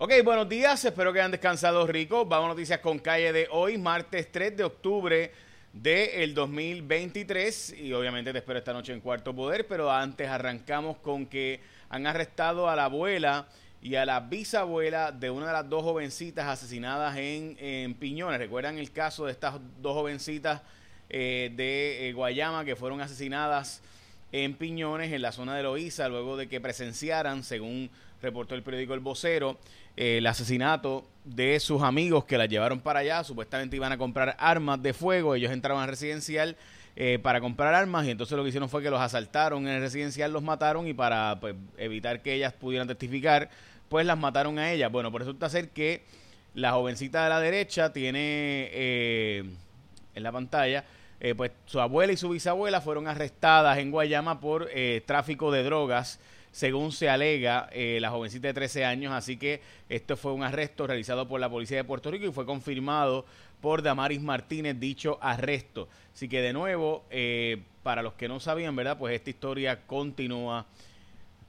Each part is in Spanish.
Ok, buenos días, espero que hayan descansado rico. Vamos a noticias con calle de hoy, martes 3 de octubre del 2023 y obviamente te espero esta noche en Cuarto Poder, pero antes arrancamos con que han arrestado a la abuela y a la bisabuela de una de las dos jovencitas asesinadas en, Piñones. ¿Recuerdan el caso de estas dos jovencitas eh, de eh, Guayama que fueron asesinadas en Piñones, en la zona de Loíza, luego de que presenciaran, según reportó el periódico El Vocero, el asesinato de sus amigos que la llevaron para allá. Supuestamente iban a comprar armas de fuego. Ellos entraron al residencial eh, para comprar armas y entonces lo que hicieron fue que los asaltaron en el residencial, los mataron y para pues, evitar que ellas pudieran testificar, pues las mataron a ellas. Bueno, por pues resulta ser que la jovencita de la derecha tiene eh, en la pantalla. Eh, pues su abuela y su bisabuela fueron arrestadas en Guayama por tráfico de drogas según se alega eh, la jovencita de 13 años. Así que esto fue un arresto realizado por la Policía de Puerto Rico y fue confirmado por Damaris Martínez dicho arresto. Así que de nuevo, eh, para los que no sabían, ¿verdad? Pues esta historia continúa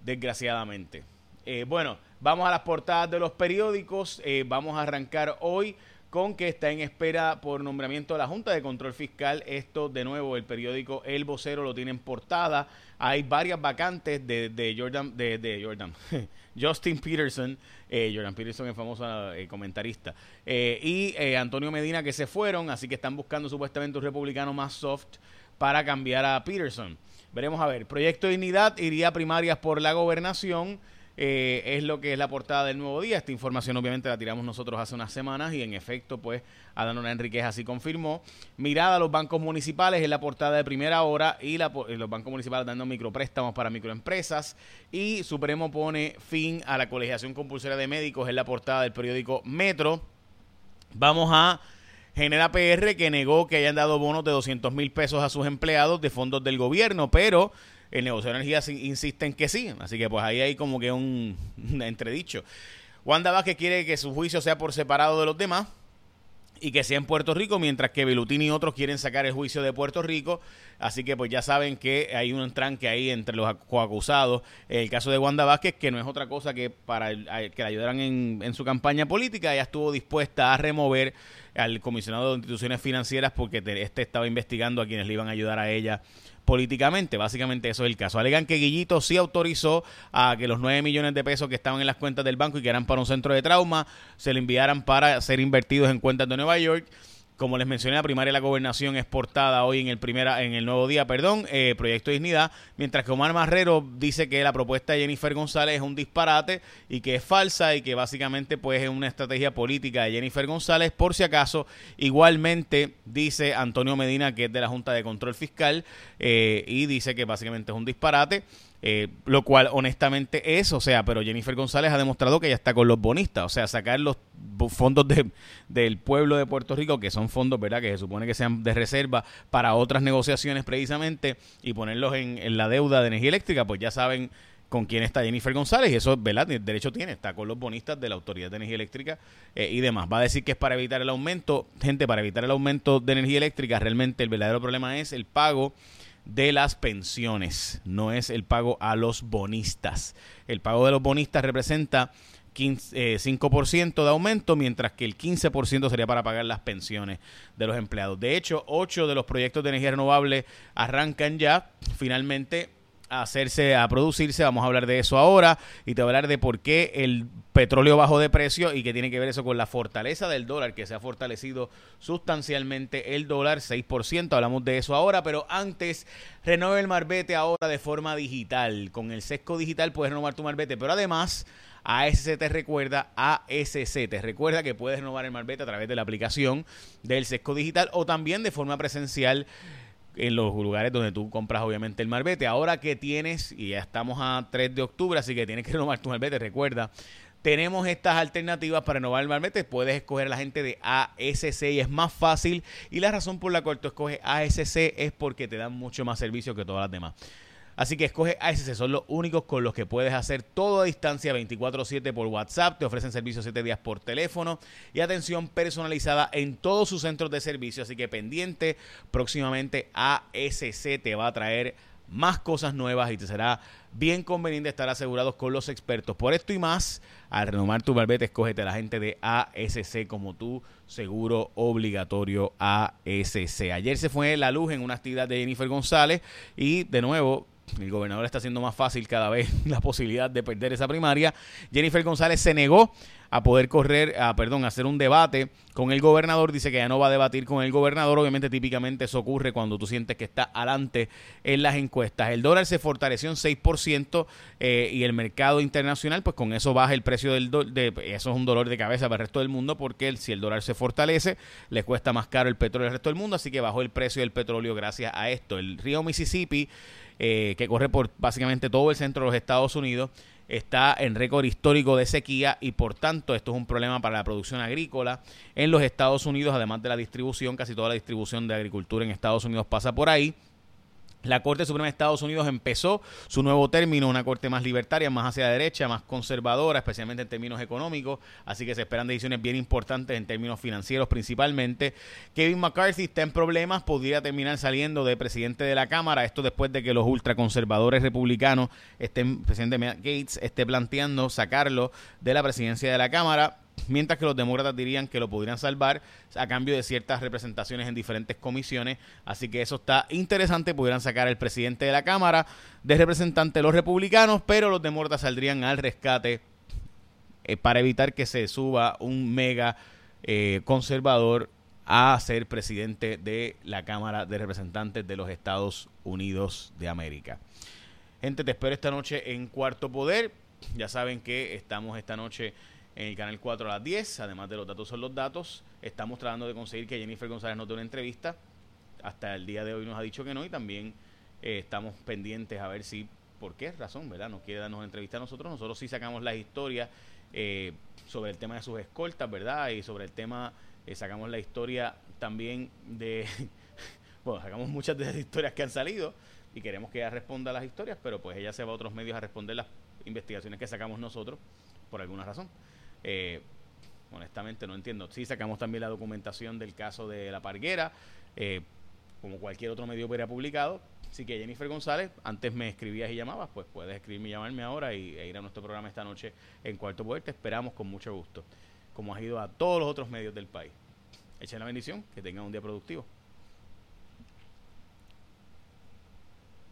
desgraciadamente. Eh, bueno, vamos a las portadas de los periódicos. vamos a arrancar hoy con que está en espera por nombramiento de la Junta de Control Fiscal. Esto, de nuevo, el periódico El Vocero lo tiene en portada. Hay varias vacantes de, de Jordan, de, Jordan, Justin Peterson, eh, Jordan Peterson es famoso eh, comentarista, eh, y eh, Antonio Medina que se fueron, así que están buscando supuestamente un republicano más soft para cambiar a Peterson. Veremos a ver. Proyecto de Dignidad iría a primarias por la gobernación. Eh, es lo que es la portada del nuevo día. Esta información obviamente la tiramos nosotros hace unas semanas y en efecto pues Adán Enriquez así confirmó. Mirada a los bancos municipales es la portada de primera hora y la, los bancos municipales dando micropréstamos para microempresas y Supremo pone fin a la colegiación compulsoria de médicos en la portada del periódico Metro. Vamos a Genera PR que negó que hayan dado bonos de 200 mil pesos a sus empleados de fondos del gobierno, pero el negocio de energía insiste en que sí. Así que pues ahí hay como que un, entredicho. Wanda Vázquez quiere que su juicio sea por separado de los demás y que sea en Puerto Rico, mientras que Belutini y otros quieren sacar el juicio de Puerto Rico. Así que pues ya saben que hay un tranque ahí entre los acusados. El caso de Wanda Vázquez, que no es otra cosa que para que la ayudaran en, en su campaña política, ella estuvo dispuesta a remover al comisionado de instituciones financieras porque este estaba investigando a quienes le iban a ayudar a ella políticamente. Básicamente eso es el caso. Alegan que Guillito sí autorizó a que los 9 millones de pesos que estaban en las cuentas del banco y que eran para un centro de trauma se le enviaran para ser invertidos en cuentas de Nueva York. Como les mencioné, la primaria de la gobernación es portada hoy en el primera, en el nuevo día, perdón, eh, Proyecto de Dignidad, mientras que Omar Marrero dice que la propuesta de Jennifer González es un disparate y que es falsa y que básicamente pues es una estrategia política de Jennifer González. Por si acaso, igualmente dice Antonio Medina, que es de la Junta de Control Fiscal, eh, y dice que básicamente es un disparate. Eh, lo cual honestamente es, o sea, pero Jennifer González ha demostrado que ella está con los bonistas, o sea, sacar los fondos de, del pueblo de Puerto Rico, que son fondos, ¿verdad?, que se supone que sean de reserva para otras negociaciones precisamente, y ponerlos en, la deuda de energía eléctrica, pues ya saben con quién está Jennifer González, y eso, ¿verdad?, derecho tiene, está con los bonistas de la Autoridad de Energía Eléctrica eh, y demás. Va a decir que es para evitar el aumento, gente, para evitar el aumento de energía eléctrica, realmente el verdadero problema es el pago de las pensiones, no es el pago a los bonistas. El pago de los bonistas representa 5% eh, de aumento, mientras que el 15% sería para pagar las pensiones de los empleados. De hecho, 8 de los proyectos de energía renovable arrancan ya. Finalmente, a hacerse, a producirse. Vamos a hablar de eso ahora y te voy a hablar de por qué el petróleo bajó de precio y que tiene que ver eso con la fortaleza del dólar, que se ha fortalecido sustancialmente el dólar, 6%. Hablamos de eso ahora, pero antes, renueve el marbete ahora de forma digital. Con el sesco digital puedes renovar tu marbete, pero además... ASC te recuerda, ASC te recuerda que puedes renovar el marbete a través de la aplicación del Sesco Digital o también de forma presencial en los lugares donde tú compras obviamente el marbete. Ahora que tienes, y ya estamos a 3 de octubre, así que tienes que renovar tu marbete, recuerda, tenemos estas alternativas para renovar el marbete. Puedes escoger a la gente de ASC y es más fácil. Y la razón por la cual tú escoges ASC es porque te dan mucho más servicio que todas las demás. Así que escoge ASC, son los únicos con los que puedes hacer todo a distancia 24/7 por WhatsApp, te ofrecen servicio 7 días por teléfono y atención personalizada en todos sus centros de servicio. Así que pendiente, próximamente ASC te va a traer más cosas nuevas y te será bien conveniente estar asegurados con los expertos. Por esto y más, al renovar tu barbete, escógete a la gente de ASC como tu seguro obligatorio ASC. Ayer se fue la luz en una actividad de Jennifer González y de nuevo el gobernador está haciendo más fácil cada vez la posibilidad de perder esa primaria. Jennifer González se negó a poder correr, a, perdón, a hacer un debate con el gobernador. Dice que ya no va a debatir con el gobernador. Obviamente, típicamente eso ocurre cuando tú sientes que está adelante en las encuestas. El dólar se fortaleció en 6% eh, y el mercado internacional, pues con eso baja el precio del dólar. De, eso es un dolor de cabeza para el resto del mundo porque si el dólar se fortalece, le cuesta más caro el petróleo al resto del mundo. Así que bajó el precio del petróleo gracias a esto. El río Mississippi eh, que corre por básicamente todo el centro de los Estados Unidos, está en récord histórico de sequía y por tanto esto es un problema para la producción agrícola en los Estados Unidos, además de la distribución, casi toda la distribución de agricultura en Estados Unidos pasa por ahí. La Corte Suprema de Estados Unidos empezó su nuevo término, una corte más libertaria, más hacia la derecha, más conservadora, especialmente en términos económicos, así que se esperan decisiones bien importantes en términos financieros principalmente. Kevin McCarthy está en problemas, podría terminar saliendo de presidente de la Cámara, esto después de que los ultraconservadores republicanos, estén, presidente Gates, esté planteando sacarlo de la presidencia de la Cámara mientras que los demócratas dirían que lo podrían salvar a cambio de ciertas representaciones en diferentes comisiones. Así que eso está interesante, pudieran sacar al presidente de la Cámara de representantes los republicanos, pero los demócratas saldrían al rescate eh, para evitar que se suba un mega eh, conservador a ser presidente de la Cámara de Representantes de los Estados Unidos de América. Gente, te espero esta noche en Cuarto Poder. Ya saben que estamos esta noche en el canal 4 a las 10. Además de los datos son los datos. Estamos tratando de conseguir que Jennifer González nos dé una entrevista. Hasta el día de hoy nos ha dicho que no y también eh, estamos pendientes a ver si, por qué razón, ¿verdad? No quiere darnos una entrevista a nosotros. Nosotros sí sacamos las historias eh, sobre el tema de sus escoltas, ¿verdad? Y sobre el tema, eh, sacamos la historia también de, bueno, sacamos muchas de las historias que han salido y queremos que ella responda las historias, pero pues ella se va a otros medios a responder las investigaciones que sacamos nosotros por alguna razón. Eh, honestamente no entiendo. Sí sacamos también la documentación del caso de la parguera, eh, como cualquier otro medio hubiera publicado. Así que Jennifer González, antes me escribías y llamabas, pues puedes escribirme y llamarme ahora y, e ir a nuestro programa esta noche en Cuarto Poder. Esperamos con mucho gusto, como has ido a todos los otros medios del país. Echen la bendición, que tengan un día productivo.